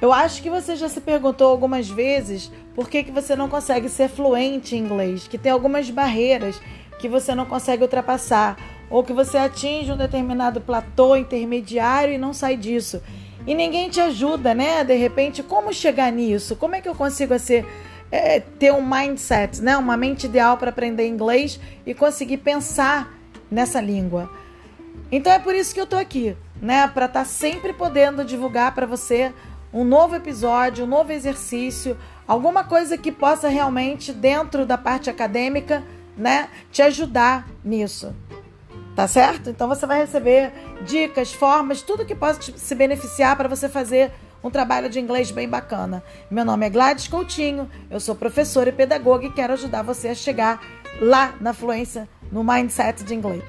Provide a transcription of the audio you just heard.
Eu acho que você já se perguntou algumas vezes por que, que você não consegue ser fluente em inglês, que tem algumas barreiras que você não consegue ultrapassar, ou que você atinge um determinado platô intermediário e não sai disso. E ninguém te ajuda, né? De repente, como chegar nisso? Como é que eu consigo ser, é, ter um mindset, né? Uma mente ideal para aprender inglês e conseguir pensar nessa língua. Então é por isso que eu tô aqui, né? Para estar tá sempre podendo divulgar para você um novo episódio, um novo exercício, alguma coisa que possa realmente, dentro da parte acadêmica, né, te ajudar nisso. Tá certo? Então você vai receber dicas, formas, tudo que possa te, se beneficiar para você fazer um trabalho de inglês bem bacana. Meu nome é Gladys Coutinho, eu sou professora e pedagoga e quero ajudar você a chegar lá na fluência, no mindset de inglês.